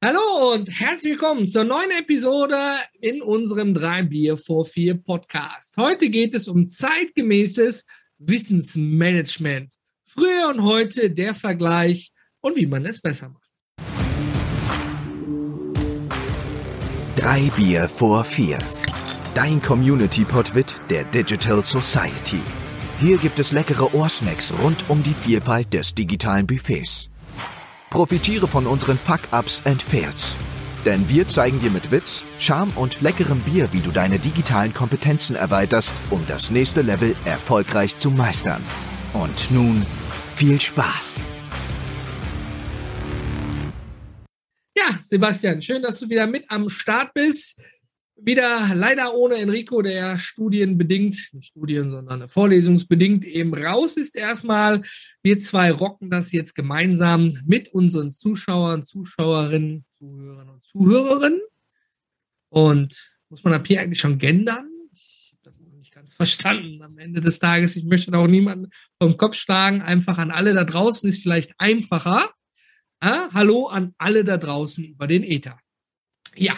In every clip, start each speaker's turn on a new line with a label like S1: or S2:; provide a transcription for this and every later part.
S1: Hallo und herzlich willkommen zur neuen Episode in unserem 3 Bier vor 4 Podcast. Heute geht es um zeitgemäßes Wissensmanagement. Früher und heute der Vergleich und wie man es besser macht.
S2: 3 Bier vor 4. Dein Community-Podwit der Digital Society. Hier gibt es leckere Ohrsnacks rund um die Vielfalt des digitalen Buffets. Profitiere von unseren Fuck-Ups and Fails. Denn wir zeigen dir mit Witz, Charme und leckerem Bier, wie du deine digitalen Kompetenzen erweiterst, um das nächste Level erfolgreich zu meistern. Und nun viel Spaß!
S1: Ja, Sebastian, schön, dass du wieder mit am Start bist. Wieder leider ohne Enrico, der studienbedingt, nicht Studien, sondern vorlesungsbedingt eben raus ist erstmal. Wir zwei rocken das jetzt gemeinsam mit unseren Zuschauern, Zuschauerinnen, Zuhörern und Zuhörerinnen. Und muss man ab hier eigentlich schon gendern? Ich habe das noch nicht ganz verstanden am Ende des Tages. Ich möchte da auch niemanden vom Kopf schlagen. Einfach an alle da draußen ist vielleicht einfacher. Ja, hallo an alle da draußen über den Ether. Ja,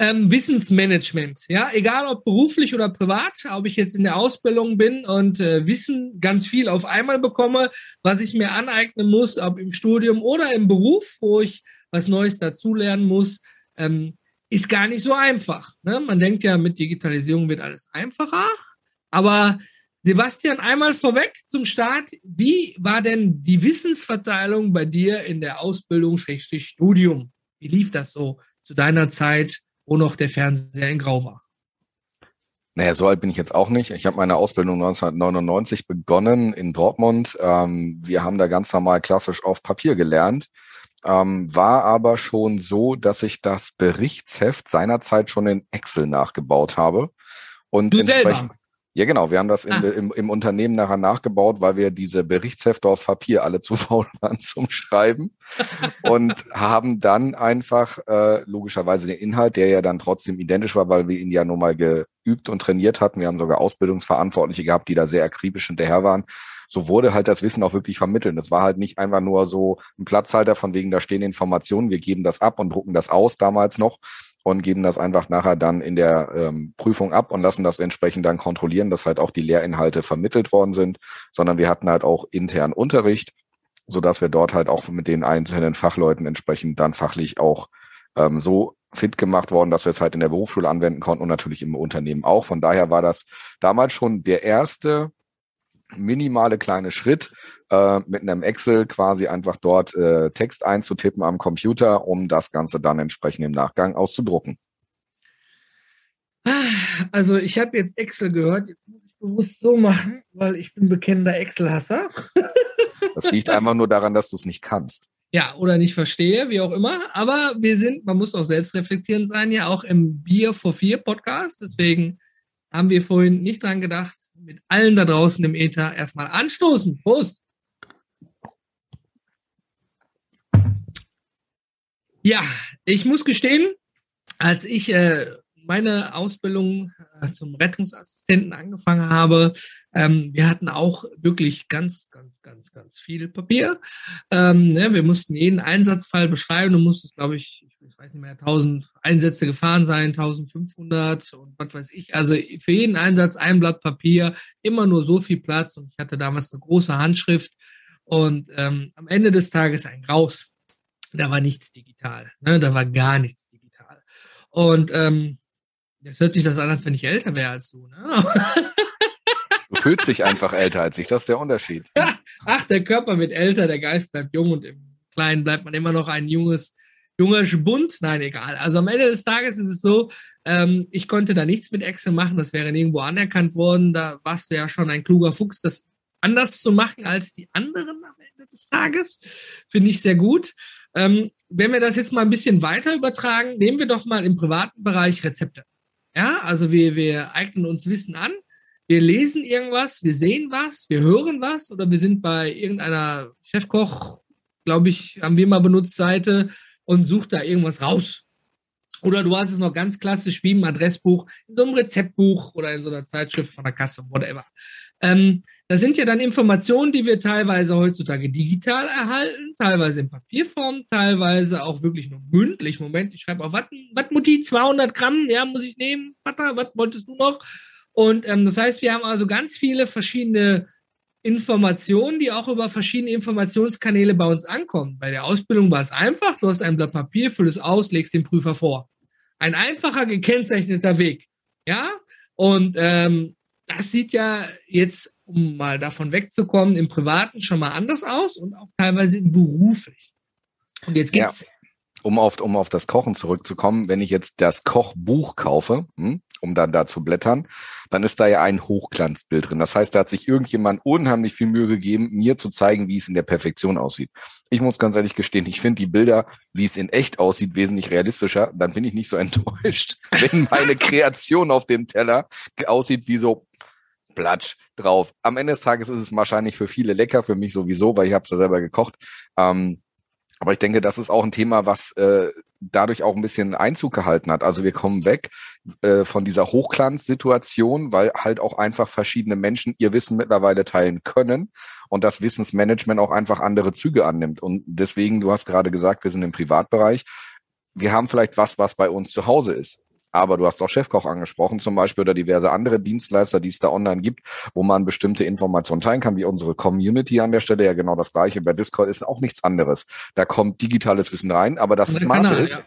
S1: ähm, Wissensmanagement. Ja, egal ob beruflich oder privat, ob ich jetzt in der Ausbildung bin und äh, Wissen ganz viel auf einmal bekomme, was ich mir aneignen muss, ob im Studium oder im Beruf, wo ich was Neues dazulernen muss, ähm, ist gar nicht so einfach. Ne? Man denkt ja, mit Digitalisierung wird alles einfacher, aber Sebastian, einmal vorweg zum Start. Wie war denn die Wissensverteilung bei dir in der Ausbildung, Studium? Wie lief das so zu deiner Zeit? Wo noch der Fernseher in Grau war.
S3: Naja, so alt bin ich jetzt auch nicht. Ich habe meine Ausbildung 1999 begonnen in Dortmund. Ähm, wir haben da ganz normal klassisch auf Papier gelernt. Ähm, war aber schon so, dass ich das Berichtsheft seinerzeit schon in Excel nachgebaut habe. Und
S1: du
S3: entsprechend.
S1: Selber.
S3: Ja, genau. Wir haben das in, ah. im, im Unternehmen nachher nachgebaut, weil wir diese Berichtshefte auf Papier alle zu faul waren zum Schreiben und haben dann einfach äh, logischerweise den Inhalt, der ja dann trotzdem identisch war, weil wir ihn ja nun mal geübt und trainiert hatten. Wir haben sogar Ausbildungsverantwortliche gehabt, die da sehr akribisch hinterher waren. So wurde halt das Wissen auch wirklich vermittelt. Es war halt nicht einfach nur so ein Platzhalter von wegen, da stehen Informationen, wir geben das ab und drucken das aus damals noch, und geben das einfach nachher dann in der ähm, Prüfung ab und lassen das entsprechend dann kontrollieren, dass halt auch die Lehrinhalte vermittelt worden sind, sondern wir hatten halt auch intern Unterricht, so dass wir dort halt auch mit den einzelnen Fachleuten entsprechend dann fachlich auch ähm, so fit gemacht worden, dass wir es halt in der Berufsschule anwenden konnten und natürlich im Unternehmen auch. Von daher war das damals schon der erste minimale kleine Schritt, äh, mit einem Excel quasi einfach dort äh, Text einzutippen am Computer, um das Ganze dann entsprechend im Nachgang auszudrucken.
S1: Also ich habe jetzt Excel gehört, jetzt muss ich bewusst so machen, weil ich bin bekennender Excel-Hasser.
S3: das liegt einfach nur daran, dass du es nicht kannst.
S1: Ja, oder nicht verstehe, wie auch immer. Aber wir sind, man muss auch selbst reflektierend sein, ja auch im Bier for Vier Podcast. Deswegen haben wir vorhin nicht dran gedacht, mit allen da draußen im Ether erstmal anstoßen. Prost! Ja, ich muss gestehen, als ich äh, meine Ausbildung äh, zum Rettungsassistenten angefangen habe, ähm, wir hatten auch wirklich ganz, ganz, ganz, ganz viel Papier. Ähm, ne, wir mussten jeden Einsatzfall beschreiben. Du musstest, glaube ich, ich weiß nicht mehr, 1000 Einsätze gefahren sein, 1500 und was weiß ich. Also für jeden Einsatz ein Blatt Papier, immer nur so viel Platz. Und ich hatte damals eine große Handschrift. Und ähm, am Ende des Tages ein Raus da war nichts digital. Ne? Da war gar nichts digital. Und ähm, jetzt hört sich das an, als wenn ich älter wäre als du. Ne?
S3: Du fühlst dich einfach älter als ich, das ist der Unterschied.
S1: Ach, der Körper wird älter, der Geist bleibt jung und im Kleinen bleibt man immer noch ein junges, junger Spund. Nein, egal. Also am Ende des Tages ist es so, ähm, ich konnte da nichts mit Excel machen, das wäre nirgendwo anerkannt worden. Da warst du ja schon ein kluger Fuchs, das anders zu machen als die anderen am Ende des Tages. Finde ich sehr gut. Ähm, wenn wir das jetzt mal ein bisschen weiter übertragen, nehmen wir doch mal im privaten Bereich Rezepte. Ja, also wir, wir eignen uns Wissen an, wir lesen irgendwas, wir sehen was, wir hören was oder wir sind bei irgendeiner Chefkoch, glaube ich, haben wir mal benutzt, Seite und sucht da irgendwas raus. Oder du hast es noch ganz klassisch wie im Adressbuch, in so einem Rezeptbuch oder in so einer Zeitschrift von der Kasse, whatever. Ähm, das sind ja dann Informationen, die wir teilweise heutzutage digital erhalten, teilweise in Papierform, teilweise auch wirklich nur mündlich. Moment, ich schreibe auf was, Mutti, 200 Gramm, ja, muss ich nehmen. Vater, was wolltest du noch? Und ähm, das heißt, wir haben also ganz viele verschiedene Informationen, die auch über verschiedene Informationskanäle bei uns ankommen. Bei der Ausbildung war es einfach, du hast ein Blatt Papier, füll es aus, legst den Prüfer vor. Ein einfacher, gekennzeichneter Weg. Ja, und ähm, das sieht ja jetzt, um mal davon wegzukommen, im Privaten schon mal anders aus und auch teilweise im Beruflichen.
S3: Und jetzt gibt's. Ja. Um auf, um auf das Kochen zurückzukommen, wenn ich jetzt das Kochbuch kaufe, hm, um dann da zu blättern, dann ist da ja ein Hochglanzbild drin. Das heißt, da hat sich irgendjemand unheimlich viel Mühe gegeben, mir zu zeigen, wie es in der Perfektion aussieht. Ich muss ganz ehrlich gestehen, ich finde die Bilder, wie es in echt aussieht, wesentlich realistischer. Dann bin ich nicht so enttäuscht, wenn meine Kreation auf dem Teller aussieht wie so Platsch drauf. Am Ende des Tages ist es wahrscheinlich für viele lecker, für mich sowieso, weil ich habe es ja selber gekocht. Ähm, aber ich denke, das ist auch ein Thema, was äh, dadurch auch ein bisschen Einzug gehalten hat. Also wir kommen weg äh, von dieser Hochglanzsituation, weil halt auch einfach verschiedene Menschen ihr Wissen mittlerweile teilen können und das Wissensmanagement auch einfach andere Züge annimmt. Und deswegen, du hast gerade gesagt, wir sind im Privatbereich. Wir haben vielleicht was, was bei uns zu Hause ist. Aber du hast auch Chefkoch angesprochen zum Beispiel oder diverse andere Dienstleister, die es da online gibt, wo man bestimmte Informationen teilen kann, wie unsere Community an der Stelle. Ja, genau das gleiche. Bei Discord ist auch nichts anderes. Da kommt digitales Wissen rein, aber das Smarte ist.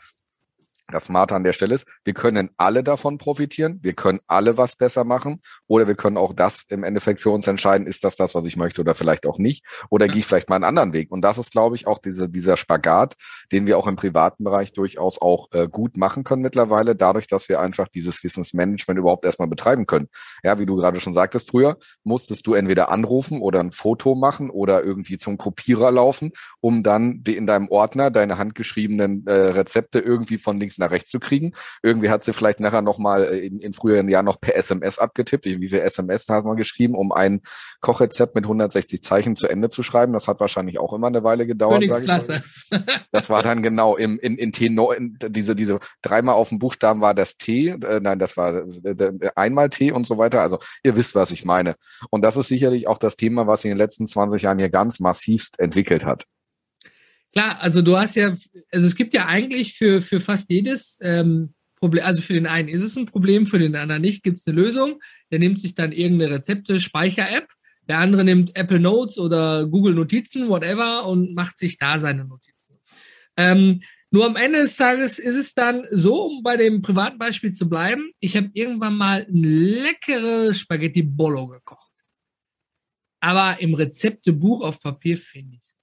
S3: Das Smarte an der Stelle ist, wir können alle davon profitieren, wir können alle was besser machen. Oder wir können auch das im Endeffekt für uns entscheiden, ist das das, was ich möchte oder vielleicht auch nicht. Oder gehe ich vielleicht mal einen anderen Weg. Und das ist, glaube ich, auch diese, dieser Spagat, den wir auch im privaten Bereich durchaus auch äh, gut machen können mittlerweile, dadurch, dass wir einfach dieses Wissensmanagement überhaupt erstmal betreiben können. Ja, wie du gerade schon sagtest, früher musstest du entweder anrufen oder ein Foto machen oder irgendwie zum Kopierer laufen, um dann in deinem Ordner deine handgeschriebenen äh, Rezepte irgendwie von links nach rechts zu kriegen. Irgendwie hat sie vielleicht nachher nochmal äh, in, in früheren Jahren noch per SMS abgetippt. Wie viel SMS hat man geschrieben, um ein Kochrezept mit 160 Zeichen zu Ende zu schreiben? Das hat wahrscheinlich auch immer eine Weile gedauert. Königsklasse. Das war dann genau im, in, in T9, diese, diese dreimal auf dem Buchstaben war das T, äh, nein, das war äh, einmal T und so weiter. Also ihr wisst, was ich meine. Und das ist sicherlich auch das Thema, was sich in den letzten 20 Jahren hier ganz massivst entwickelt hat.
S1: Klar, also du hast ja, also es gibt ja eigentlich für, für fast jedes ähm, Problem, also für den einen ist es ein Problem, für den anderen nicht, gibt es eine Lösung. Der nimmt sich dann irgendeine Rezepte-Speicher-App, der andere nimmt Apple Notes oder Google Notizen, whatever, und macht sich da seine Notizen. Ähm, nur am Ende des Tages ist es dann so, um bei dem privaten Beispiel zu bleiben, ich habe irgendwann mal ein leckere Spaghetti Bollo gekocht. Aber im Rezeptebuch auf Papier finde ich es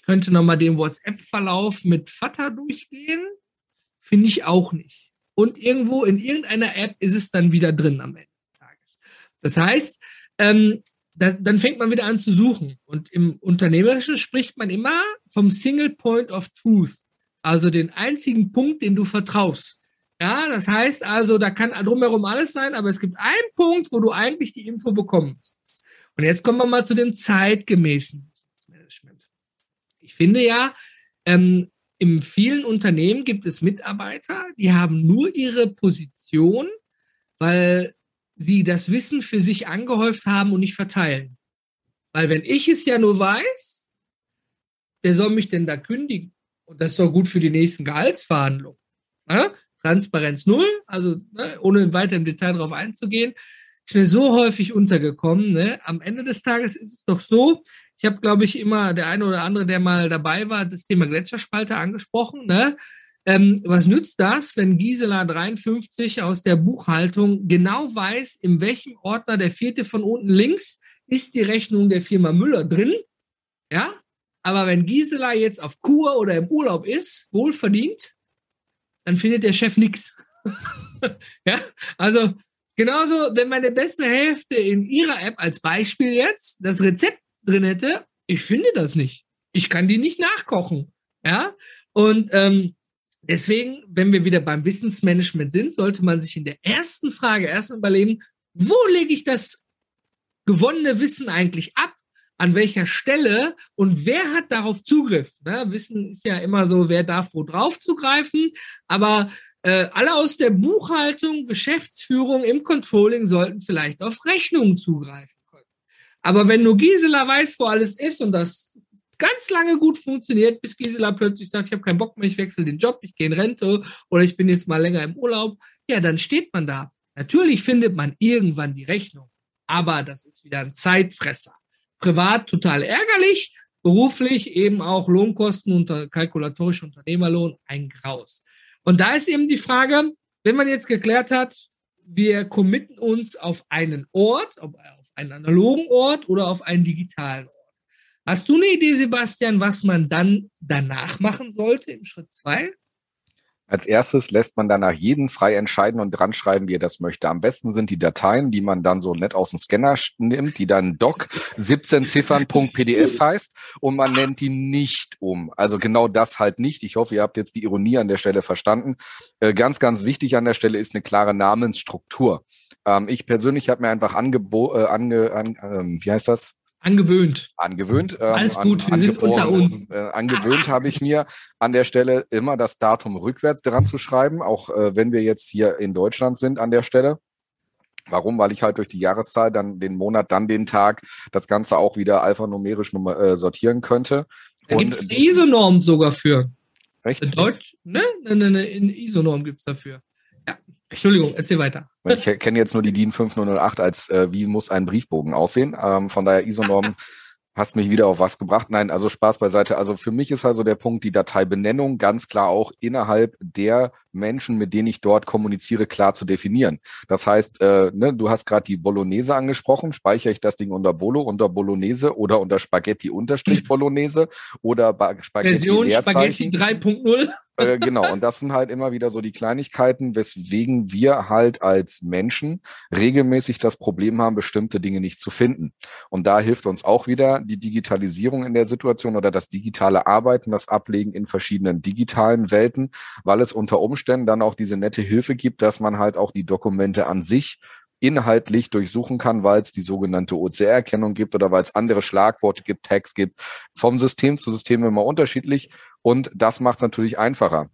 S1: ich könnte nochmal den WhatsApp-Verlauf mit Vater durchgehen. Finde ich auch nicht. Und irgendwo in irgendeiner App ist es dann wieder drin am Ende des Tages. Das heißt, ähm, da, dann fängt man wieder an zu suchen. Und im Unternehmerischen spricht man immer vom Single Point of Truth. Also den einzigen Punkt, den du vertraust. Ja, das heißt also, da kann drumherum alles sein, aber es gibt einen Punkt, wo du eigentlich die Info bekommst. Und jetzt kommen wir mal zu dem zeitgemäßen ich finde ja, ähm, in vielen Unternehmen gibt es Mitarbeiter, die haben nur ihre Position, weil sie das Wissen für sich angehäuft haben und nicht verteilen. Weil wenn ich es ja nur weiß, wer soll mich denn da kündigen? Und das ist doch gut für die nächsten Gehaltsverhandlungen. Ne? Transparenz null, also ne, ohne weiter im Detail darauf einzugehen, ist mir so häufig untergekommen. Ne? Am Ende des Tages ist es doch so, ich habe, glaube ich, immer der eine oder andere, der mal dabei war, das Thema Gletscherspalte angesprochen. Ne? Ähm, was nützt das, wenn Gisela 53 aus der Buchhaltung genau weiß, in welchem Ordner der vierte von unten links ist die Rechnung der Firma Müller drin? Ja, aber wenn Gisela jetzt auf Kur oder im Urlaub ist, wohlverdient, dann findet der Chef nichts. ja, also genauso, wenn meine beste Hälfte in ihrer App als Beispiel jetzt das Rezept drin hätte, ich finde das nicht. Ich kann die nicht nachkochen. Ja, und ähm, deswegen, wenn wir wieder beim Wissensmanagement sind, sollte man sich in der ersten Frage erst überlegen, wo lege ich das gewonnene Wissen eigentlich ab? An welcher Stelle und wer hat darauf Zugriff? Ne? Wissen ist ja immer so, wer darf wo drauf zugreifen, aber äh, alle aus der Buchhaltung, Geschäftsführung, im Controlling sollten vielleicht auf Rechnungen zugreifen. Aber wenn nur Gisela weiß, wo alles ist und das ganz lange gut funktioniert, bis Gisela plötzlich sagt, ich habe keinen Bock mehr, ich wechsle den Job, ich gehe in Rente oder ich bin jetzt mal länger im Urlaub, ja, dann steht man da. Natürlich findet man irgendwann die Rechnung, aber das ist wieder ein Zeitfresser. Privat total ärgerlich, beruflich eben auch Lohnkosten unter kalkulatorisch Unternehmerlohn ein Graus. Und da ist eben die Frage, wenn man jetzt geklärt hat, wir committen uns auf einen Ort, einen analogen Ort oder auf einen digitalen Ort. Hast du eine Idee, Sebastian, was man dann danach machen sollte im Schritt zwei?
S3: Als erstes lässt man danach jeden frei entscheiden und dran schreiben, wie er das möchte. Am besten sind die Dateien, die man dann so nett aus dem Scanner nimmt, die dann doc 17 Ziffern.pdf heißt und man nennt die nicht um. Also genau das halt nicht. Ich hoffe, ihr habt jetzt die Ironie an der Stelle verstanden. Äh, ganz, ganz wichtig an der Stelle ist eine klare Namensstruktur. Ähm, ich persönlich habe mir einfach angebo äh, ange, an, äh, wie heißt das?
S1: Angewöhnt.
S3: Angewöhnt.
S1: Ähm, Alles gut, an, wir sind unter uns.
S3: Äh, angewöhnt habe ich mir an der Stelle immer das Datum rückwärts dran zu schreiben, auch äh, wenn wir jetzt hier in Deutschland sind an der Stelle. Warum? Weil ich halt durch die Jahreszahl dann den Monat, dann den Tag das Ganze auch wieder alphanumerisch äh, sortieren könnte.
S1: Da gibt es eine ISO-Norm sogar für.
S3: Recht?
S1: In Deutsch? Ne? Ne, ne, ne, in ISO-Norm gibt es dafür. Ja. Entschuldigung, erzähl weiter.
S3: Ich kenne jetzt nur die DIN 5008 als äh, wie muss ein Briefbogen aussehen. Ähm, von daher ISO-Norm hast mich wieder auf was gebracht. Nein, also Spaß beiseite. Also für mich ist also der Punkt, die Dateibenennung ganz klar auch innerhalb der Menschen, mit denen ich dort kommuniziere, klar zu definieren. Das heißt, äh, ne, du hast gerade die Bolognese angesprochen. Speichere ich das Ding unter Bolo, unter Bolognese oder unter Spaghetti unterstrich Bolognese oder Spaghetti
S1: Version Spaghetti 3.0?
S3: Äh, genau, und das sind halt immer wieder so die Kleinigkeiten, weswegen wir halt als Menschen regelmäßig das Problem haben, bestimmte Dinge nicht zu finden. Und da hilft uns auch wieder die Digitalisierung in der Situation oder das digitale Arbeiten, das Ablegen in verschiedenen digitalen Welten, weil es unter Umständen dann auch diese nette Hilfe gibt, dass man halt auch die Dokumente an sich inhaltlich durchsuchen kann, weil es die sogenannte OCR-Erkennung gibt oder weil es andere Schlagworte gibt, Tags gibt. Vom System zu System immer unterschiedlich. Und das macht es natürlich einfacher.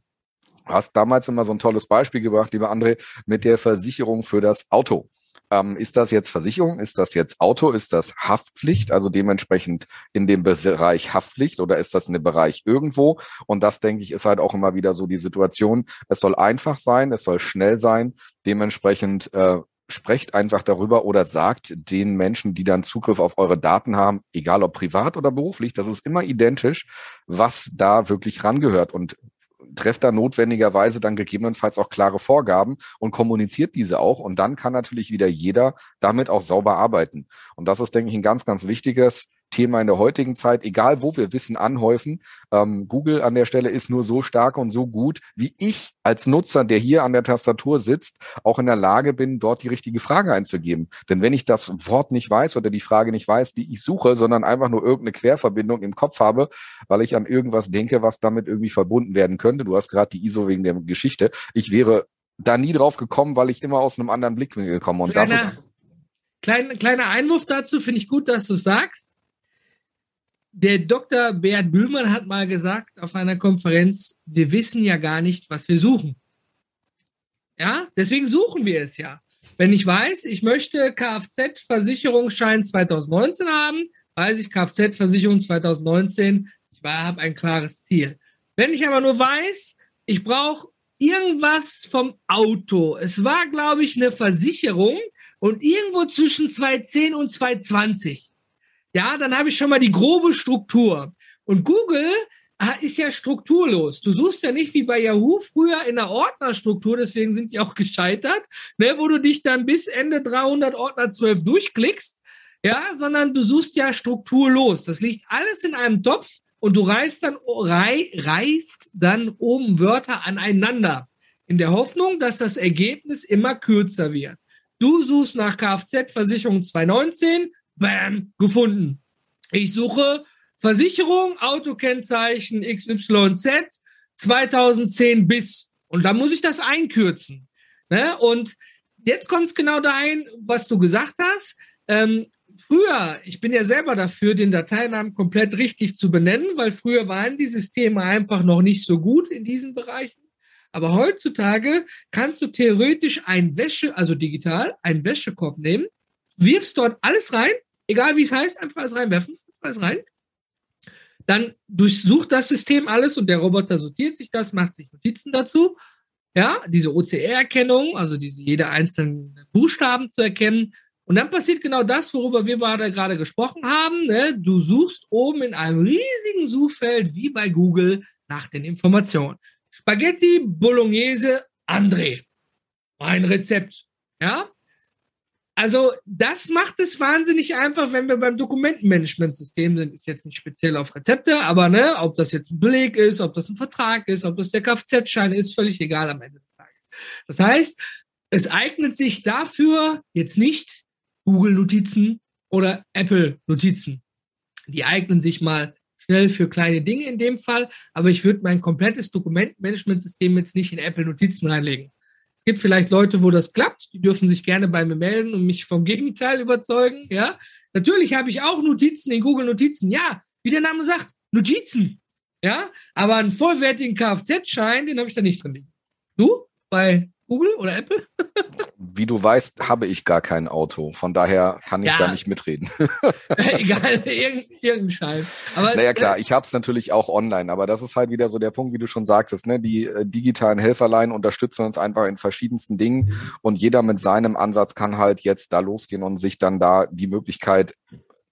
S3: Du hast damals immer so ein tolles Beispiel gebracht, lieber André, mit der Versicherung für das Auto. Ähm, ist das jetzt Versicherung? Ist das jetzt Auto? Ist das Haftpflicht? Also dementsprechend in dem Bereich Haftpflicht oder ist das in dem Bereich irgendwo? Und das, denke ich, ist halt auch immer wieder so die Situation. Es soll einfach sein, es soll schnell sein. Dementsprechend äh, sprecht einfach darüber oder sagt den Menschen, die dann Zugriff auf eure Daten haben, egal ob privat oder beruflich, das ist immer identisch, was da wirklich rangehört und trefft da notwendigerweise dann gegebenenfalls auch klare Vorgaben und kommuniziert diese auch. Und dann kann natürlich wieder jeder damit auch sauber arbeiten. Und das ist, denke ich, ein ganz, ganz wichtiges Thema in der heutigen Zeit, egal wo wir Wissen anhäufen. Ähm, Google an der Stelle ist nur so stark und so gut, wie ich als Nutzer, der hier an der Tastatur sitzt, auch in der Lage bin, dort die richtige Frage einzugeben. Denn wenn ich das Wort nicht weiß oder die Frage nicht weiß, die ich suche, sondern einfach nur irgendeine Querverbindung im Kopf habe, weil ich an irgendwas denke, was damit irgendwie verbunden werden könnte. Du hast gerade die ISO wegen der Geschichte. Ich wäre da nie drauf gekommen, weil ich immer aus einem anderen Blickwinkel komme. Und kleiner, das ist.
S1: Klein, kleiner Einwurf dazu, finde ich gut, dass du sagst der Dr. Bert Bühlmann hat mal gesagt auf einer Konferenz, wir wissen ja gar nicht, was wir suchen. Ja, deswegen suchen wir es ja. Wenn ich weiß, ich möchte Kfz-Versicherungsschein 2019 haben, weiß ich Kfz-Versicherung 2019, ich habe ein klares Ziel. Wenn ich aber nur weiß, ich brauche irgendwas vom Auto. Es war, glaube ich, eine Versicherung und irgendwo zwischen 210 und 220 ja, dann habe ich schon mal die grobe Struktur. Und Google ah, ist ja strukturlos. Du suchst ja nicht wie bei Yahoo früher in der Ordnerstruktur, deswegen sind die auch gescheitert, ne, wo du dich dann bis Ende 300 Ordner 12 durchklickst, ja, sondern du suchst ja strukturlos. Das liegt alles in einem Topf und du reißt dann, rei, reißt dann oben Wörter aneinander in der Hoffnung, dass das Ergebnis immer kürzer wird. Du suchst nach Kfz-Versicherung 2019, Bam, gefunden. Ich suche Versicherung, Autokennzeichen XYZ 2010 bis. Und da muss ich das einkürzen. Ne? Und jetzt kommt es genau dahin, was du gesagt hast. Ähm, früher, ich bin ja selber dafür, den Dateinamen komplett richtig zu benennen, weil früher waren die Systeme einfach noch nicht so gut in diesen Bereichen. Aber heutzutage kannst du theoretisch ein Wäsche, also digital, einen Wäschekorb nehmen, wirfst dort alles rein egal wie es heißt, einfach alles reinwerfen, alles rein. Dann durchsucht das System alles und der Roboter sortiert sich das, macht sich Notizen dazu. Ja, diese OCR-Erkennung, also diese jede einzelnen Buchstaben zu erkennen. Und dann passiert genau das, worüber wir gerade gesprochen haben. Ne? Du suchst oben in einem riesigen Suchfeld, wie bei Google, nach den Informationen. Spaghetti Bolognese André. Mein Rezept. Ja? Also, das macht es wahnsinnig einfach, wenn wir beim Dokumentenmanagementsystem sind. Ist jetzt nicht speziell auf Rezepte, aber ne, ob das jetzt ein Beleg ist, ob das ein Vertrag ist, ob das der Kfz-Schein ist, völlig egal am Ende des Tages. Das heißt, es eignet sich dafür jetzt nicht Google-Notizen oder Apple-Notizen. Die eignen sich mal schnell für kleine Dinge in dem Fall, aber ich würde mein komplettes Dokumentmanagementsystem jetzt nicht in Apple-Notizen reinlegen. Gibt vielleicht Leute, wo das klappt, die dürfen sich gerne bei mir melden und mich vom Gegenteil überzeugen. Ja, natürlich habe ich auch Notizen in Google Notizen. Ja, wie der Name sagt, Notizen. Ja, aber einen vollwertigen Kfz-Schein, den habe ich da nicht drin liegen. Du? Bei Google oder Apple?
S3: Wie du weißt, habe ich gar kein Auto. Von daher kann ich ja. da nicht mitreden.
S1: Egal, irgendein Schein.
S3: Aber, naja, klar, ich habe es natürlich auch online, aber das ist halt wieder so der Punkt, wie du schon sagtest. Ne? Die äh, digitalen Helferlein unterstützen uns einfach in verschiedensten Dingen und jeder mit seinem Ansatz kann halt jetzt da losgehen und sich dann da die Möglichkeit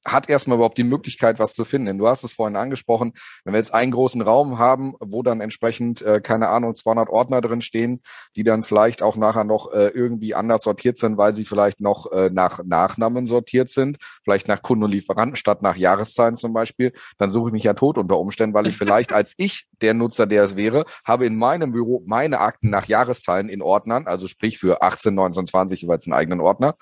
S3: hat erstmal überhaupt die Möglichkeit, was zu finden. Du hast es vorhin angesprochen, wenn wir jetzt einen großen Raum haben, wo dann entsprechend, äh, keine Ahnung, 200 Ordner drin stehen, die dann vielleicht auch nachher noch äh, irgendwie anders sortiert sind, weil sie vielleicht noch äh, nach Nachnamen sortiert sind, vielleicht nach Kunden und Lieferanten statt nach Jahreszahlen zum Beispiel, dann suche ich mich ja tot unter Umständen, weil ich vielleicht als ich der Nutzer, der es wäre, habe in meinem Büro meine Akten nach Jahreszahlen in Ordnern, also sprich für 18, 19, 20 jeweils einen eigenen Ordner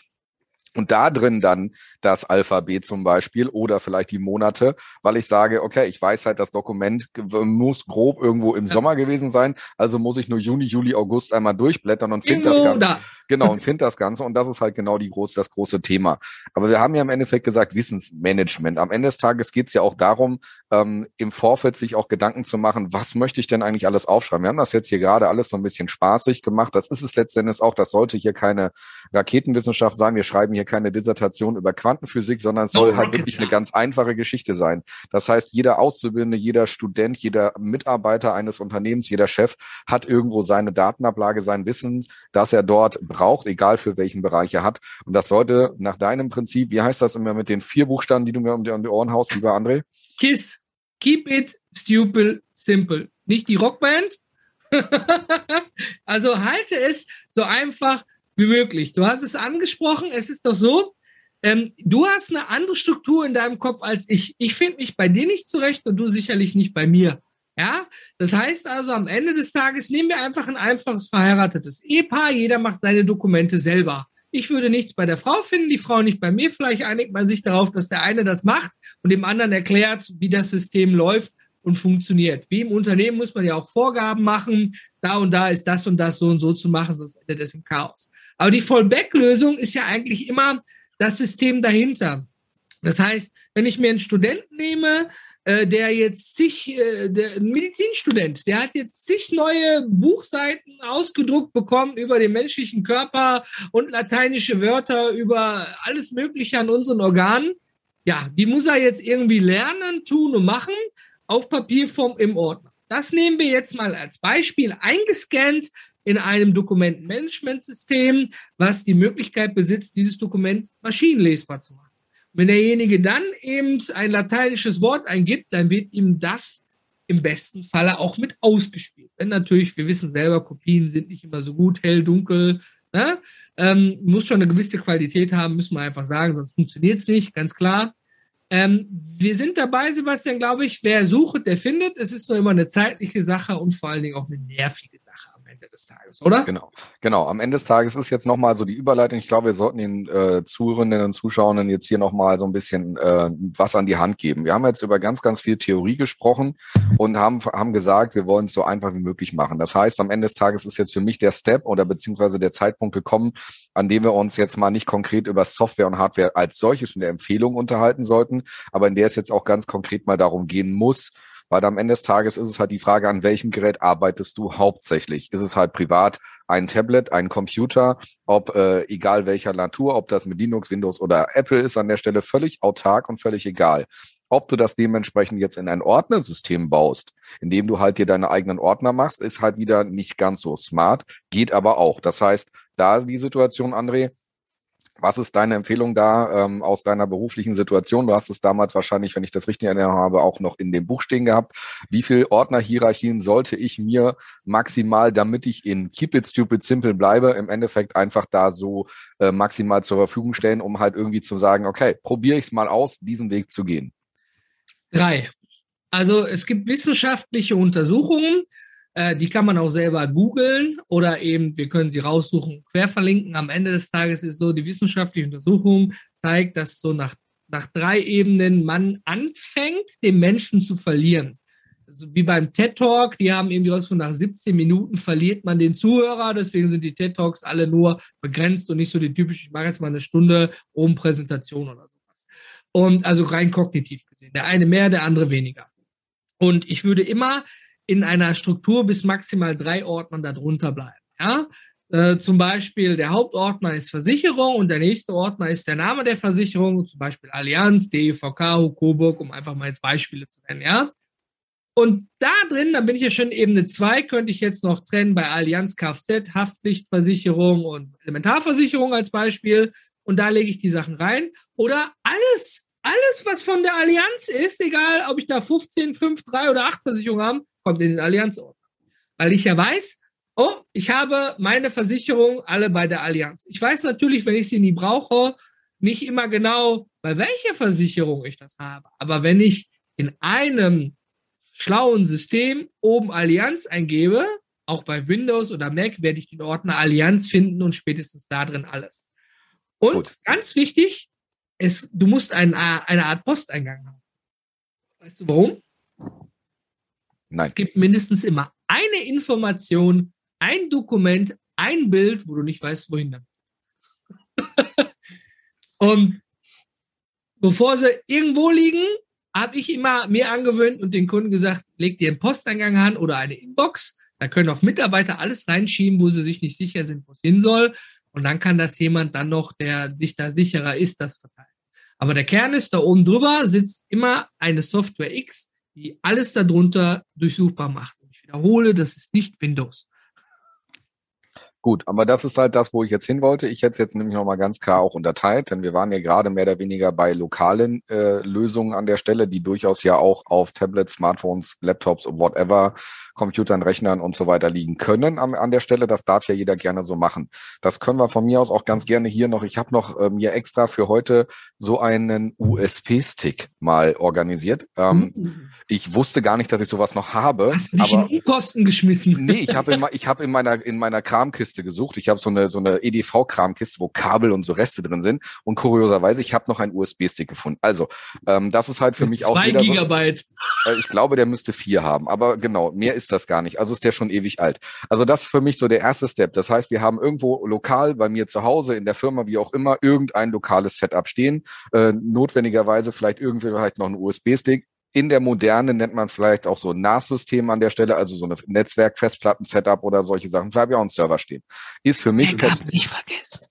S3: und da drin dann das Alphabet zum Beispiel oder vielleicht die Monate, weil ich sage, okay, ich weiß halt, das Dokument muss grob irgendwo im Sommer gewesen sein, also muss ich nur Juni, Juli, August einmal durchblättern und finde das Ganze. Genau, und finde das Ganze. Und das ist halt genau die große, das große Thema. Aber wir haben ja im Endeffekt gesagt, Wissensmanagement. Am Ende des Tages geht es ja auch darum, ähm, im Vorfeld sich auch Gedanken zu machen, was möchte ich denn eigentlich alles aufschreiben? Wir haben das jetzt hier gerade alles so ein bisschen spaßig gemacht. Das ist es letztendlich auch. Das sollte hier keine Raketenwissenschaft sein. Wir schreiben hier keine Dissertation über Quantenphysik, sondern es soll halt wirklich eine ganz einfache Geschichte sein. Das heißt, jeder Auszubildende, jeder Student, jeder Mitarbeiter eines Unternehmens, jeder Chef hat irgendwo seine Datenablage, sein Wissen, dass er dort braucht, egal für welchen Bereich er hat. Und das sollte nach deinem Prinzip, wie heißt das immer mit den vier Buchstaben, die du mir um die, um die Ohren haust, lieber André?
S1: KISS. Keep it stupid simple. Nicht die Rockband. also halte es so einfach wie möglich. Du hast es angesprochen, es ist doch so, ähm, du hast eine andere Struktur in deinem Kopf als ich. Ich finde mich bei dir nicht zurecht und du sicherlich nicht bei mir. Ja, das heißt also, am Ende des Tages nehmen wir einfach ein einfaches verheiratetes Ehepaar. Jeder macht seine Dokumente selber. Ich würde nichts bei der Frau finden, die Frau nicht bei mir. Vielleicht einigt man sich darauf, dass der eine das macht und dem anderen erklärt, wie das System läuft und funktioniert. Wie im Unternehmen muss man ja auch Vorgaben machen. Da und da ist das und das so und so zu machen, sonst endet es im Chaos. Aber die Fallback-Lösung ist ja eigentlich immer das System dahinter. Das heißt, wenn ich mir einen Studenten nehme, äh, der jetzt zig, äh, der, Medizinstudent, der hat jetzt zig neue Buchseiten ausgedruckt bekommen über den menschlichen Körper und lateinische Wörter über alles Mögliche an unseren Organen. Ja, die muss er jetzt irgendwie lernen, tun und machen auf Papierform im Ordner. Das nehmen wir jetzt mal als Beispiel eingescannt in einem Dokumentenmanagementsystem, was die Möglichkeit besitzt, dieses Dokument maschinenlesbar zu machen. Wenn derjenige dann eben ein lateinisches Wort eingibt, dann wird ihm das im besten Falle auch mit ausgespielt. Wenn natürlich, wir wissen selber, Kopien sind nicht immer so gut, hell, dunkel, ne? ähm, muss schon eine gewisse Qualität haben, müssen wir einfach sagen, sonst funktioniert es nicht, ganz klar. Ähm, wir sind dabei, Sebastian, glaube ich, wer sucht, der findet. Es ist nur immer eine zeitliche Sache und vor allen Dingen auch eine nervige des Tages, oder?
S3: Genau, genau. Am Ende des Tages ist jetzt nochmal so die Überleitung. Ich glaube, wir sollten den äh, Zuhörenden und Zuschauern jetzt hier nochmal so ein bisschen äh, was an die Hand geben. Wir haben jetzt über ganz, ganz viel Theorie gesprochen und haben, haben gesagt, wir wollen es so einfach wie möglich machen. Das heißt, am Ende des Tages ist jetzt für mich der Step oder beziehungsweise der Zeitpunkt gekommen, an dem wir uns jetzt mal nicht konkret über Software und Hardware als solches in der Empfehlung unterhalten sollten, aber in der es jetzt auch ganz konkret mal darum gehen muss, weil am Ende des Tages ist es halt die Frage, an welchem Gerät arbeitest du hauptsächlich? Ist es halt privat ein Tablet, ein Computer, ob äh, egal welcher Natur, ob das mit Linux, Windows oder Apple ist, an der Stelle völlig autark und völlig egal. Ob du das dementsprechend jetzt in ein Ordnersystem baust, indem du halt dir deine eigenen Ordner machst, ist halt wieder nicht ganz so smart, geht aber auch. Das heißt, da die Situation, André, was ist deine Empfehlung da ähm, aus deiner beruflichen Situation? Du hast es damals wahrscheinlich, wenn ich das richtig erinnere habe, auch noch in dem Buch stehen gehabt. Wie viel Ordnerhierarchien sollte ich mir maximal, damit ich in Keep It Stupid Simple bleibe, im Endeffekt einfach da so äh, maximal zur Verfügung stellen, um halt irgendwie zu sagen, okay, probiere ich es mal aus, diesen Weg zu gehen?
S1: Drei. Also es gibt wissenschaftliche Untersuchungen, äh, die kann man auch selber googeln oder eben, wir können sie raussuchen, quer verlinken. Am Ende des Tages ist so, die wissenschaftliche Untersuchung zeigt, dass so nach, nach drei Ebenen man anfängt, den Menschen zu verlieren. Also wie beim TED Talk, die haben irgendwie was von nach 17 Minuten verliert man den Zuhörer, deswegen sind die TED Talks alle nur begrenzt und nicht so die typische, ich mache jetzt mal eine Stunde oben Präsentation oder sowas. Und also rein kognitiv gesehen. Der eine mehr, der andere weniger. Und ich würde immer in einer Struktur bis maximal drei Ordnern darunter bleiben. Ja? Äh, zum Beispiel der Hauptordner ist Versicherung und der nächste Ordner ist der Name der Versicherung, zum Beispiel Allianz, DEVK, Coburg, um einfach mal jetzt Beispiele zu nennen. Ja? Und da drin, da bin ich ja schon Ebene 2, könnte ich jetzt noch trennen bei Allianz Kfz, Haftpflichtversicherung und Elementarversicherung als Beispiel. Und da lege ich die Sachen rein. Oder alles, alles, was von der Allianz ist, egal ob ich da 15, 5, 3 oder 8 Versicherungen habe, kommt in den Allianzordner. Weil ich ja weiß, oh, ich habe meine Versicherung alle bei der Allianz. Ich weiß natürlich, wenn ich sie nie brauche, nicht immer genau, bei welcher Versicherung ich das habe. Aber wenn ich in einem schlauen System oben Allianz eingebe, auch bei Windows oder Mac, werde ich den Ordner Allianz finden und spätestens da drin alles. Und Gut. ganz wichtig, es, du musst ein, eine Art Posteingang haben. Weißt du warum? Nein. Es gibt mindestens immer eine Information, ein Dokument, ein Bild, wo du nicht weißt, wohin damit. und bevor sie irgendwo liegen, habe ich immer mir angewöhnt und den Kunden gesagt, leg dir einen Posteingang an oder eine Inbox. Da können auch Mitarbeiter alles reinschieben, wo sie sich nicht sicher sind, wo es hin soll. Und dann kann das jemand dann noch, der sich da sicherer ist, das verteilen. Aber der Kern ist, da oben drüber sitzt immer eine Software X, die alles darunter durchsuchbar macht. Ich wiederhole, das ist nicht Windows.
S3: Gut, aber das ist halt das, wo ich jetzt hin wollte. Ich hätte es jetzt nämlich nochmal ganz klar auch unterteilt, denn wir waren ja gerade mehr oder weniger bei lokalen äh, Lösungen an der Stelle, die durchaus ja auch auf Tablets, Smartphones, Laptops und whatever Computern, Rechnern und so weiter liegen können an, an der Stelle. Das darf ja jeder gerne so machen. Das können wir von mir aus auch ganz gerne hier noch. Ich habe noch äh, mir extra für heute so einen USB-Stick mal organisiert. Ähm, mhm. Ich wusste gar nicht, dass ich sowas noch habe.
S1: Hast du dich aber, in Kosten geschmissen?
S3: Nee, ich habe in, ich hab in meiner in meiner Kramkiste gesucht. Ich habe so eine so eine EDV-Kramkiste, wo Kabel und so Reste drin sind. Und kurioserweise, ich habe noch einen USB-Stick gefunden. Also ähm, das ist halt für mich auch
S1: wieder
S3: Gigabyte. So, äh, ich glaube, der müsste vier haben. Aber genau, mehr ist das gar nicht. Also ist der schon ewig alt. Also das ist für mich so der erste Step. Das heißt, wir haben irgendwo lokal bei mir zu Hause, in der Firma, wie auch immer, irgendein lokales Setup stehen. Äh, notwendigerweise vielleicht irgendwie vielleicht noch ein USB-Stick. In der Moderne nennt man vielleicht auch so ein NAS-System an der Stelle, also so eine Netzwerk-Festplatten-Setup oder solche Sachen. Vielleicht habe ich auch einen Server stehen. Ist für mich.
S1: Nicht vergessen.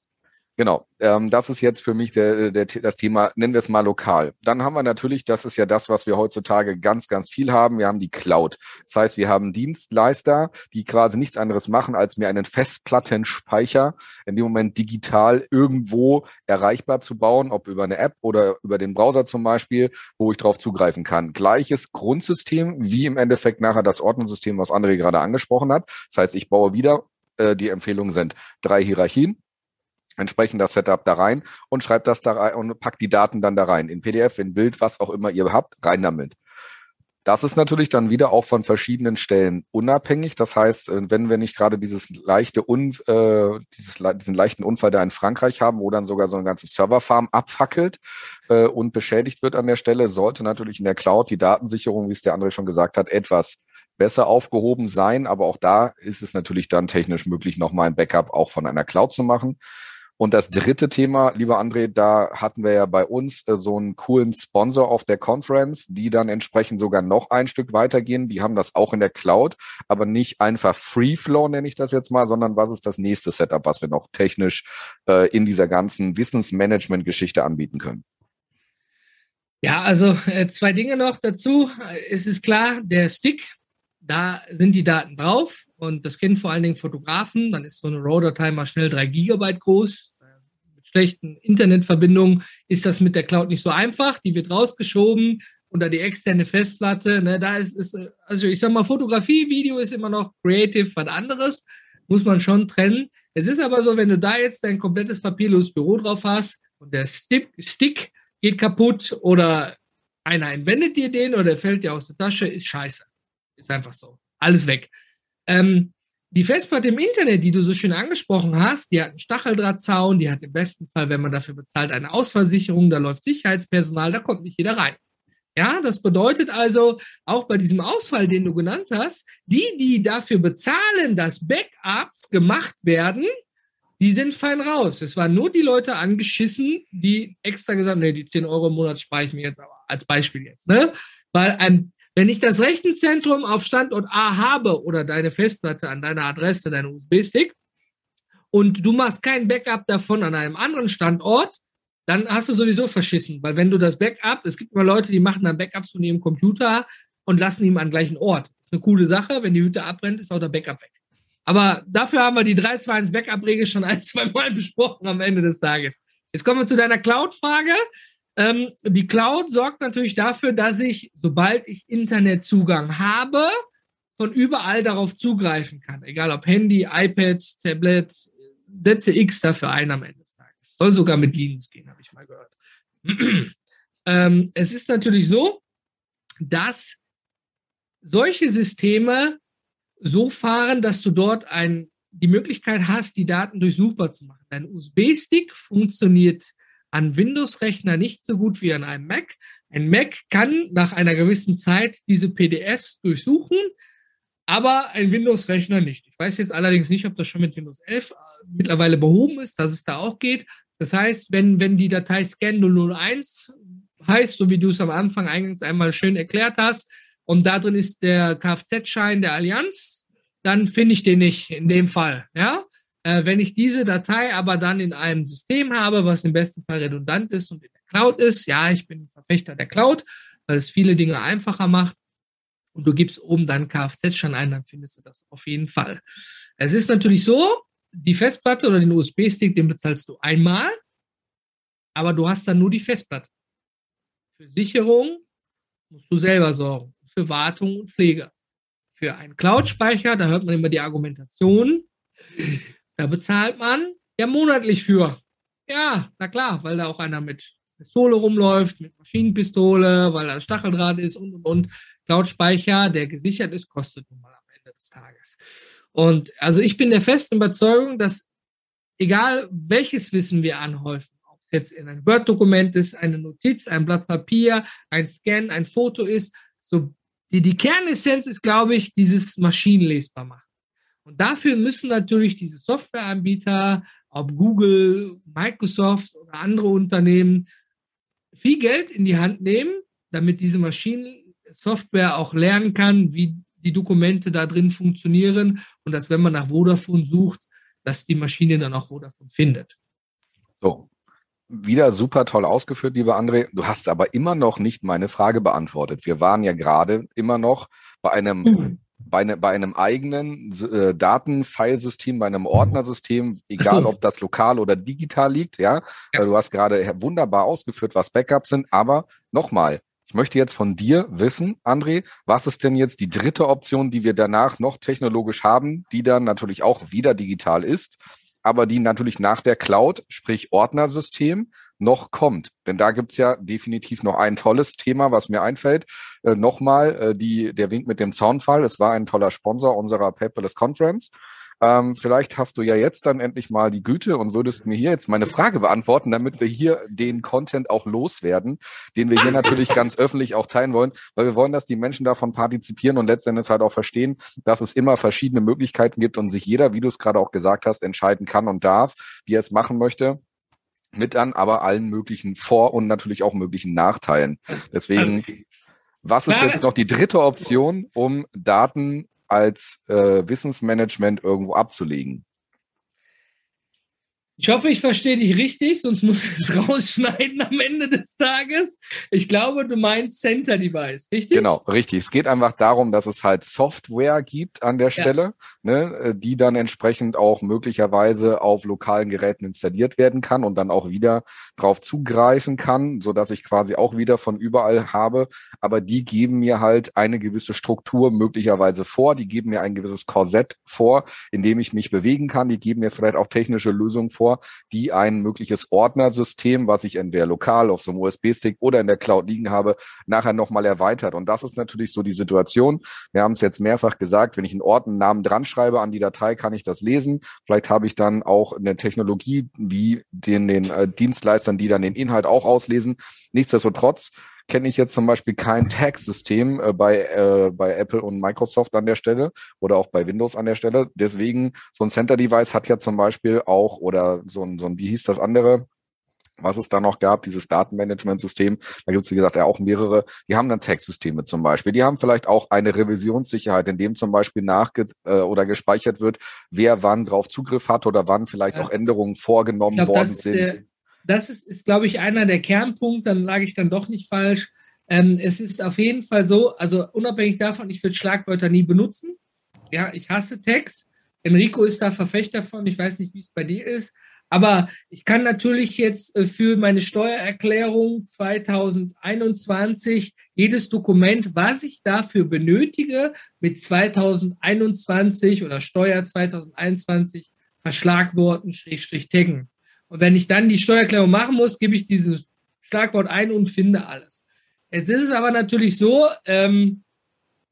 S3: Genau, ähm, das ist jetzt für mich der, der, das Thema, nennen wir es mal lokal. Dann haben wir natürlich, das ist ja das, was wir heutzutage ganz, ganz viel haben, wir haben die Cloud. Das heißt, wir haben Dienstleister, die quasi nichts anderes machen, als mir einen Festplattenspeicher in dem Moment digital irgendwo erreichbar zu bauen, ob über eine App oder über den Browser zum Beispiel, wo ich darauf zugreifen kann. Gleiches Grundsystem wie im Endeffekt nachher das Ordnungssystem, was André gerade angesprochen hat. Das heißt, ich baue wieder, äh, die Empfehlungen sind drei Hierarchien, entsprechend das Setup da rein und schreibt das da rein und packt die Daten dann da rein. In PDF, in Bild, was auch immer ihr habt, rein damit. Das ist natürlich dann wieder auch von verschiedenen Stellen unabhängig. Das heißt, äh, wenn wir nicht gerade dieses leichte Un, äh, dieses, diesen leichten Unfall da in Frankreich haben, wo dann sogar so eine ganze Serverfarm abfackelt äh, und beschädigt wird an der Stelle, sollte natürlich in der Cloud die Datensicherung, wie es der andere schon gesagt hat, etwas besser aufgehoben sein. Aber auch da ist es natürlich dann technisch möglich, nochmal ein Backup auch von einer Cloud zu machen. Und das dritte Thema, lieber André, da hatten wir ja bei uns äh, so einen coolen Sponsor auf der Conference, die dann entsprechend sogar noch ein Stück weitergehen. Die haben das auch in der Cloud, aber nicht einfach Free Flow, nenne ich das jetzt mal, sondern was ist das nächste Setup, was wir noch technisch äh, in dieser ganzen Wissensmanagement-Geschichte anbieten können?
S1: Ja, also äh, zwei Dinge noch dazu. Es ist klar, der Stick, da sind die Daten drauf und das kennen vor allen Dingen Fotografen. Dann ist so eine RAW-Datei mal schnell drei Gigabyte groß. Schlechten Internetverbindungen ist das mit der Cloud nicht so einfach. Die wird rausgeschoben unter die externe Festplatte. Ne, da ist, ist, also ich sag mal, Fotografie, Video ist immer noch creative, was anderes. Muss man schon trennen. Es ist aber so, wenn du da jetzt dein komplettes papierloses Büro drauf hast und der Stick, Stick geht kaputt oder einer entwendet dir den oder fällt dir aus der Tasche, ist scheiße. Ist einfach so. Alles weg. Ähm, die Festplatte im Internet, die du so schön angesprochen hast, die hat einen Stacheldrahtzaun, die hat im besten Fall, wenn man dafür bezahlt, eine Ausfallsicherung, da läuft Sicherheitspersonal, da kommt nicht jeder rein. Ja, das bedeutet also, auch bei diesem Ausfall, den du genannt hast, die, die dafür bezahlen, dass Backups gemacht werden, die sind fein raus. Es waren nur die Leute angeschissen, die extra gesagt haben, nee, die 10 Euro im Monat spare ich mir jetzt aber als Beispiel jetzt, ne? Weil ein, wenn ich das Rechenzentrum auf Standort A habe oder deine Festplatte an deiner Adresse, deinen USB-Stick, und du machst kein Backup davon an einem anderen Standort, dann hast du sowieso verschissen. Weil wenn du das Backup, es gibt immer Leute, die machen dann Backups von ihrem Computer und lassen ihn am gleichen Ort. Das ist eine coole Sache. Wenn die Hütte abbrennt, ist auch der Backup weg. Aber dafür haben wir die 3-2-1 Backup-Regel schon ein, zwei Mal besprochen am Ende des Tages. Jetzt kommen wir zu deiner Cloud-Frage. Ähm, die Cloud sorgt natürlich dafür, dass ich, sobald ich Internetzugang habe, von überall darauf zugreifen kann. Egal ob Handy, iPad, Tablet, setze X dafür ein am Ende des Tages. Soll sogar mit Linux gehen, habe ich mal gehört. ähm, es ist natürlich so, dass solche Systeme so fahren, dass du dort ein, die Möglichkeit hast, die Daten durchsuchbar zu machen. Dein USB-Stick funktioniert an Windows-Rechner nicht so gut wie an einem Mac. Ein Mac kann nach einer gewissen Zeit diese PDFs durchsuchen, aber ein Windows-Rechner nicht. Ich weiß jetzt allerdings nicht, ob das schon mit Windows 11 äh, mittlerweile behoben ist, dass es da auch geht. Das heißt, wenn, wenn die Datei scan 001 heißt, so wie du es am Anfang eingangs einmal schön erklärt hast, und da drin ist der Kfz-Schein der Allianz, dann finde ich den nicht in dem Fall. Ja? Äh, wenn ich diese Datei aber dann in einem System habe, was im besten Fall redundant ist und in der Cloud ist, ja, ich bin Verfechter der Cloud, weil es viele Dinge einfacher macht und du gibst oben dann Kfz-Schein ein, dann findest du das auf jeden Fall. Es ist natürlich so, die Festplatte oder den USB-Stick, den bezahlst du einmal, aber du hast dann nur die Festplatte. Für Sicherung musst du selber sorgen für Wartung und Pflege. Für einen Cloud-Speicher, da hört man immer die Argumentation, da bezahlt man ja monatlich für. Ja, na klar, weil da auch einer mit Pistole rumläuft, mit Maschinenpistole, weil da ein Stacheldraht ist und und und. Cloud-Speicher, der gesichert ist, kostet nun mal am Ende des Tages. Und also ich bin der festen Überzeugung, dass egal welches Wissen wir anhäufen, ob es jetzt in ein Word-Dokument ist, eine Notiz, ein Blatt Papier, ein Scan, ein Foto ist, so die, die Kernessenz ist, glaube ich, dieses maschinenlesbar machen. Und dafür müssen natürlich diese Softwareanbieter, ob Google, Microsoft oder andere Unternehmen, viel Geld in die Hand nehmen, damit diese Maschinensoftware auch lernen kann, wie die Dokumente da drin funktionieren und dass, wenn man nach Vodafone sucht, dass die Maschine dann auch Vodafone findet.
S3: So, wieder super toll ausgeführt, lieber André. Du hast aber immer noch nicht meine Frage beantwortet. Wir waren ja gerade immer noch bei einem. bei, eine, bei einem eigenen äh, Datenfilesystem, bei einem Ordnersystem, egal ob das lokal oder digital liegt. Ja, ja. du hast gerade wunderbar ausgeführt, was Backups sind. Aber nochmal, ich möchte jetzt von dir wissen, André, was ist denn jetzt die dritte Option, die wir danach noch technologisch haben, die dann natürlich auch wieder digital ist? aber die natürlich nach der Cloud, sprich Ordnersystem, noch kommt. Denn da gibt's ja definitiv noch ein tolles Thema, was mir einfällt. Äh, Nochmal äh, die, der Wink mit dem Zaunfall. Es war ein toller Sponsor unserer Paperless Conference. Ähm, vielleicht hast du ja jetzt dann endlich mal die Güte und würdest mir hier jetzt meine Frage beantworten, damit wir hier den Content auch loswerden, den wir hier natürlich ganz öffentlich auch teilen wollen, weil wir wollen, dass die Menschen davon partizipieren und letztendlich halt auch verstehen, dass es immer verschiedene Möglichkeiten gibt und sich jeder, wie du es gerade auch gesagt hast, entscheiden kann und darf, wie er es machen möchte mit dann aber allen möglichen Vor- und natürlich auch möglichen Nachteilen. Deswegen, also, was ist jetzt noch die dritte Option, um Daten als äh, Wissensmanagement irgendwo abzulegen?
S1: Ich hoffe, ich verstehe dich richtig, sonst muss ich es rausschneiden am Ende des Tages. Ich glaube, du meinst Center Device, richtig?
S3: Genau, richtig. Es geht einfach darum, dass es halt Software gibt an der Stelle, ja. ne, äh, die dann entsprechend auch möglicherweise auf lokalen Geräten installiert werden kann und dann auch wieder drauf zugreifen kann, so dass ich quasi auch wieder von überall habe. Aber die geben mir halt eine gewisse Struktur möglicherweise vor. Die geben mir ein gewisses Korsett vor, in dem ich mich bewegen kann. Die geben mir vielleicht auch technische Lösungen vor vor, die ein mögliches Ordnersystem, was ich entweder lokal auf so einem USB-Stick oder in der Cloud liegen habe, nachher nochmal erweitert. Und das ist natürlich so die Situation. Wir haben es jetzt mehrfach gesagt, wenn ich einen Ortennamen dran schreibe an die Datei, kann ich das lesen. Vielleicht habe ich dann auch eine Technologie wie den, den äh, Dienstleistern, die dann den Inhalt auch auslesen. Nichtsdestotrotz kenne ich jetzt zum Beispiel kein Tag-System äh, bei, äh, bei Apple und Microsoft an der Stelle oder auch bei Windows an der Stelle. Deswegen, so ein Center-Device hat ja zum Beispiel auch, oder so ein, so ein, wie hieß das andere? was es da noch gab, dieses Datenmanagement-System, da gibt es, wie gesagt, ja auch mehrere, die haben dann Textsysteme zum Beispiel. Die haben vielleicht auch eine Revisionssicherheit, in dem zum Beispiel nachge äh, oder gespeichert wird, wer wann drauf Zugriff hat oder wann vielleicht ja. auch Änderungen vorgenommen glaub, worden sind. Der,
S1: das ist, ist glaube ich, einer der Kernpunkte, dann lag ich dann doch nicht falsch. Ähm, es ist auf jeden Fall so, also unabhängig davon, ich würde Schlagwörter nie benutzen. Ja, ich hasse Text. Enrico ist da Verfechter von. Ich weiß nicht, wie es bei dir ist. Aber ich kann natürlich jetzt äh, für meine Steuererklärung 2021 jedes Dokument, was ich dafür benötige, mit 2021 oder Steuer 2021 verschlagworten, Schrägstrich taggen. Und wenn ich dann die Steuererklärung machen muss, gebe ich dieses Schlagwort ein und finde alles. Jetzt ist es aber natürlich so, ähm,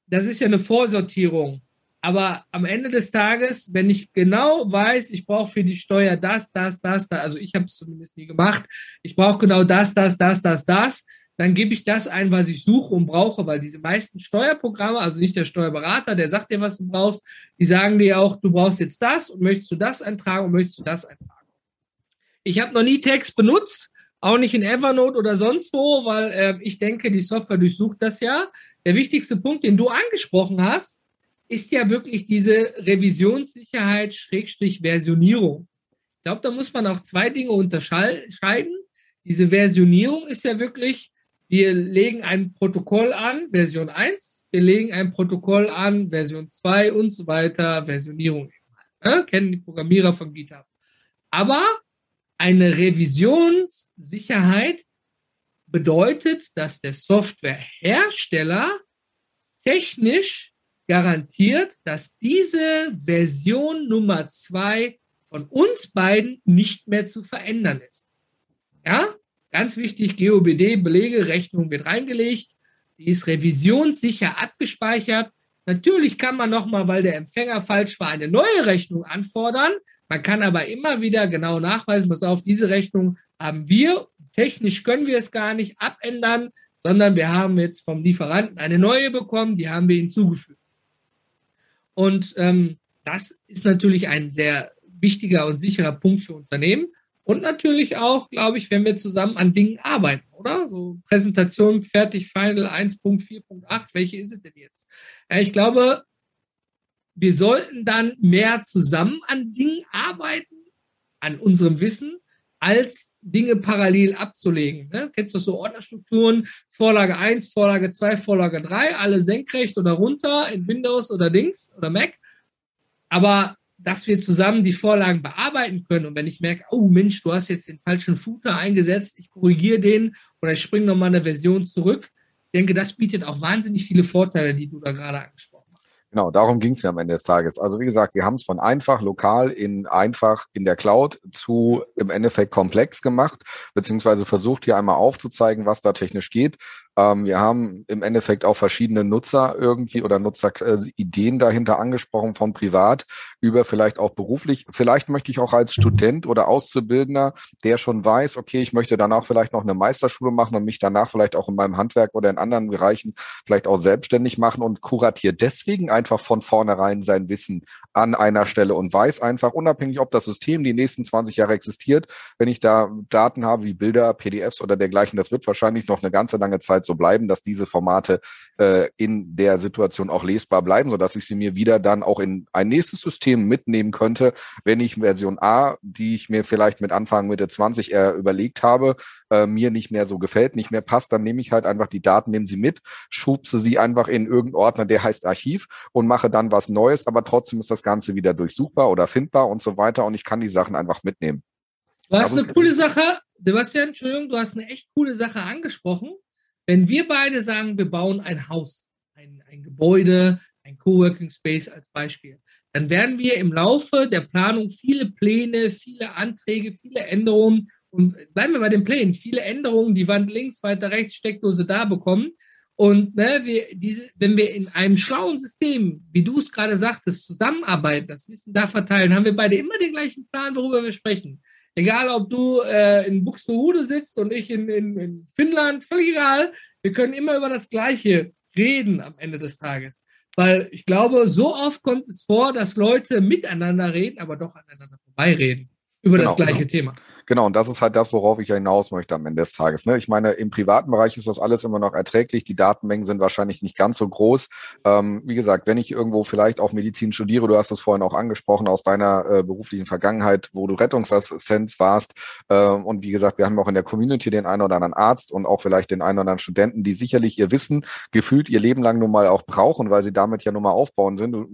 S1: das ist ja eine Vorsortierung. Aber am Ende des Tages, wenn ich genau weiß, ich brauche für die Steuer das, das, das, das, also ich habe es zumindest nie gemacht, ich brauche genau das, das, das, das, das, dann gebe ich das ein, was ich suche und brauche, weil diese meisten Steuerprogramme, also nicht der Steuerberater, der sagt dir, was du brauchst, die sagen dir auch, du brauchst jetzt das und möchtest du das eintragen und möchtest du das eintragen. Ich habe noch nie Text benutzt, auch nicht in Evernote oder sonst wo, weil äh, ich denke, die Software durchsucht das ja. Der wichtigste Punkt, den du angesprochen hast, ist ja wirklich diese Revisionssicherheit Schrägstrich Versionierung. Ich glaube, da muss man auch zwei Dinge unterscheiden. Diese Versionierung ist ja wirklich, wir legen ein Protokoll an, Version 1, wir legen ein Protokoll an, Version 2 und so weiter, Versionierung. Ja, kennen die Programmierer von GitHub. Aber eine Revisionssicherheit bedeutet, dass der Softwarehersteller technisch garantiert, dass diese Version Nummer zwei von uns beiden nicht mehr zu verändern ist. Ja, ganz wichtig, GOBD, Belege, Rechnung wird reingelegt, die ist revisionssicher abgespeichert. Natürlich kann man nochmal, weil der Empfänger falsch war, eine neue Rechnung anfordern, man kann aber immer wieder genau nachweisen, pass auf, diese Rechnung haben wir, technisch können wir es gar nicht abändern, sondern wir haben jetzt vom Lieferanten eine neue bekommen, die haben wir hinzugefügt. Und ähm, das ist natürlich ein sehr wichtiger und sicherer Punkt für Unternehmen. Und natürlich auch, glaube ich, wenn wir zusammen an Dingen arbeiten, oder? So Präsentation fertig, Final 1.4.8, welche ist es denn jetzt? Ja, ich glaube, wir sollten dann mehr zusammen an Dingen arbeiten, an unserem Wissen, als Dinge parallel abzulegen. Ne? Kennst du so Ordnerstrukturen? Vorlage 1, Vorlage 2, Vorlage 3, alle senkrecht oder runter in Windows oder Dings oder Mac. Aber dass wir zusammen die Vorlagen bearbeiten können und wenn ich merke, oh Mensch, du hast jetzt den falschen Footer eingesetzt, ich korrigiere den oder ich springe nochmal eine Version zurück, ich denke, das bietet auch wahnsinnig viele Vorteile, die du da gerade angesprochen hast.
S3: Genau, darum ging es mir am Ende des Tages. Also wie gesagt, wir haben es von einfach lokal in einfach in der Cloud zu im Endeffekt komplex gemacht, beziehungsweise versucht hier einmal aufzuzeigen, was da technisch geht. Ähm, wir haben im Endeffekt auch verschiedene Nutzer irgendwie oder Nutzerideen äh, dahinter angesprochen von privat über vielleicht auch beruflich. Vielleicht möchte ich auch als Student oder Auszubildender, der schon weiß, okay, ich möchte danach vielleicht noch eine Meisterschule machen und mich danach vielleicht auch in meinem Handwerk oder in anderen Bereichen vielleicht auch selbstständig machen und kuratiert deswegen einfach von vornherein sein Wissen an einer Stelle und weiß einfach, unabhängig ob das System die nächsten 20 Jahre existiert, wenn ich da Daten habe wie Bilder, PDFs oder dergleichen, das wird wahrscheinlich noch eine ganze lange Zeit so bleiben, dass diese Formate äh, in der Situation auch lesbar bleiben, sodass ich sie mir wieder dann auch in ein nächstes System mitnehmen könnte, wenn ich Version A, die ich mir vielleicht mit Anfang Mitte 20 eher überlegt habe, äh, mir nicht mehr so gefällt, nicht mehr passt, dann nehme ich halt einfach die Daten, nehme sie mit, schubse sie einfach in irgendeinen Ordner, der heißt Archiv und mache dann was Neues, aber trotzdem ist das Ganze wieder durchsuchbar oder findbar und so weiter und ich kann die Sachen einfach mitnehmen.
S1: Du hast aber eine coole Sache, Sebastian, Entschuldigung, du hast eine echt coole Sache angesprochen. Wenn wir beide sagen, wir bauen ein Haus, ein, ein Gebäude, ein Coworking Space als Beispiel, dann werden wir im Laufe der Planung viele Pläne, viele Anträge, viele Änderungen und bleiben wir bei den Plänen, viele Änderungen, die Wand links, weiter rechts, Steckdose da bekommen. Und ne, wir, diese, wenn wir in einem schlauen System, wie du es gerade sagtest, zusammenarbeiten, das Wissen da verteilen, haben wir beide immer den gleichen Plan, worüber wir sprechen. Egal, ob du äh, in Buxtehude sitzt und ich in, in, in Finnland, völlig egal. Wir können immer über das Gleiche reden am Ende des Tages. Weil ich glaube, so oft kommt es vor, dass Leute miteinander reden, aber doch aneinander vorbeireden über genau, das gleiche genau. Thema.
S3: Genau, und das ist halt das, worauf ich ja hinaus möchte am Ende des Tages. Ne? Ich meine, im privaten Bereich ist das alles immer noch erträglich. Die Datenmengen sind wahrscheinlich nicht ganz so groß. Ähm, wie gesagt, wenn ich irgendwo vielleicht auch Medizin studiere, du hast es vorhin auch angesprochen aus deiner äh, beruflichen Vergangenheit, wo du Rettungsassistent warst. Äh, und wie gesagt, wir haben auch in der Community den einen oder anderen Arzt und auch vielleicht den einen oder anderen Studenten, die sicherlich ihr Wissen gefühlt ihr Leben lang nun mal auch brauchen, weil sie damit ja nun mal aufbauen sind. Du,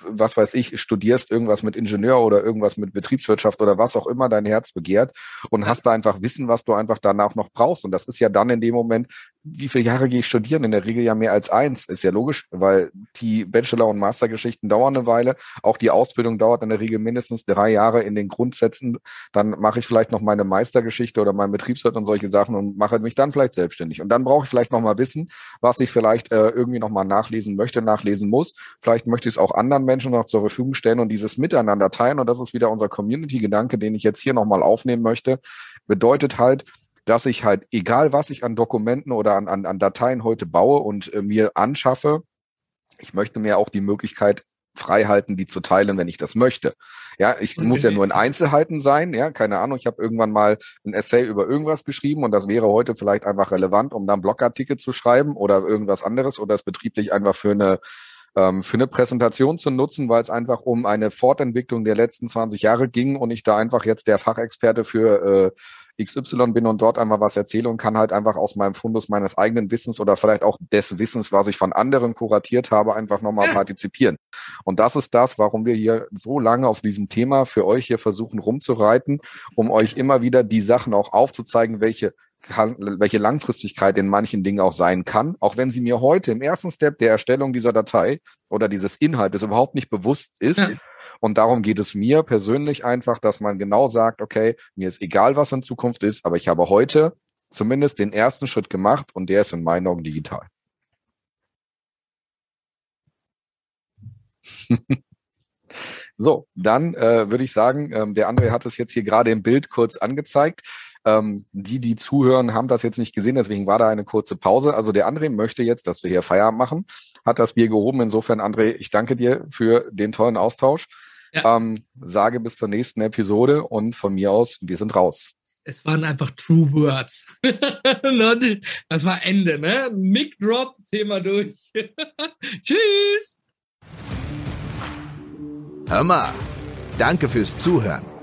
S3: was weiß ich, studierst irgendwas mit Ingenieur oder irgendwas mit Betriebswirtschaft oder was auch immer dein Herz begehrt und hast da einfach Wissen, was du einfach danach noch brauchst. Und das ist ja dann in dem Moment, wie viele Jahre gehe ich studieren? In der Regel ja mehr als eins. Ist ja logisch, weil die Bachelor- und Mastergeschichten dauern eine Weile. Auch die Ausbildung dauert in der Regel mindestens drei Jahre in den Grundsätzen. Dann mache ich vielleicht noch meine Meistergeschichte oder mein Betriebswirt und solche Sachen und mache mich dann vielleicht selbstständig. Und dann brauche ich vielleicht noch mal Wissen, was ich vielleicht äh, irgendwie noch mal nachlesen möchte, nachlesen muss. Vielleicht möchte ich es auch anderen Menschen noch zur Verfügung stellen und dieses Miteinander teilen. Und das ist wieder unser Community-Gedanke, den ich jetzt hier noch mal aufnehmen möchte. Bedeutet halt, dass ich halt, egal was ich an Dokumenten oder an, an, an Dateien heute baue und äh, mir anschaffe, ich möchte mir auch die Möglichkeit freihalten, die zu teilen, wenn ich das möchte. Ja, ich okay. muss ja nur in Einzelheiten sein, ja, keine Ahnung, ich habe irgendwann mal ein Essay über irgendwas geschrieben und das wäre heute vielleicht einfach relevant, um dann Blogartikel zu schreiben oder irgendwas anderes oder es betrieblich einfach für eine ähm, für eine Präsentation zu nutzen, weil es einfach um eine Fortentwicklung der letzten 20 Jahre ging und ich da einfach jetzt der Fachexperte für äh, XY bin und dort einmal was erzähle und kann halt einfach aus meinem Fundus meines eigenen Wissens oder vielleicht auch des Wissens, was ich von anderen kuratiert habe, einfach nochmal ja. partizipieren. Und das ist das, warum wir hier so lange auf diesem Thema für euch hier versuchen rumzureiten, um euch immer wieder die Sachen auch aufzuzeigen, welche welche Langfristigkeit in manchen Dingen auch sein kann, auch wenn sie mir heute im ersten Step der Erstellung dieser Datei oder dieses Inhaltes überhaupt nicht bewusst ist. Ja. Und darum geht es mir persönlich einfach, dass man genau sagt, okay, mir ist egal, was in Zukunft ist, aber ich habe heute zumindest den ersten Schritt gemacht und der ist in meinen Augen digital. so, dann äh, würde ich sagen, ähm, der André hat es jetzt hier gerade im Bild kurz angezeigt. Ähm, die, die zuhören, haben das jetzt nicht gesehen, deswegen war da eine kurze Pause. Also der André möchte jetzt, dass wir hier Feierabend machen, hat das Bier gehoben. Insofern, André, ich danke dir für den tollen Austausch. Ja. Ähm, sage bis zur nächsten Episode und von mir aus, wir sind raus.
S1: Es waren einfach True Words. das war Ende, ne? Mic Drop, Thema durch. Tschüss.
S2: Hör mal, danke fürs Zuhören.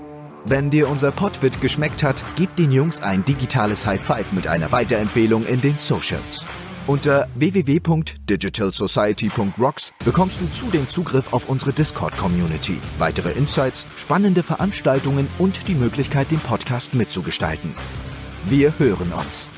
S2: Wenn dir unser Podwit geschmeckt hat, gib den Jungs ein digitales High Five mit einer Weiterempfehlung in den Socials. Unter www.digitalsociety.rocks bekommst du zudem Zugriff auf unsere Discord-Community, weitere Insights, spannende Veranstaltungen und die Möglichkeit, den Podcast mitzugestalten. Wir hören uns.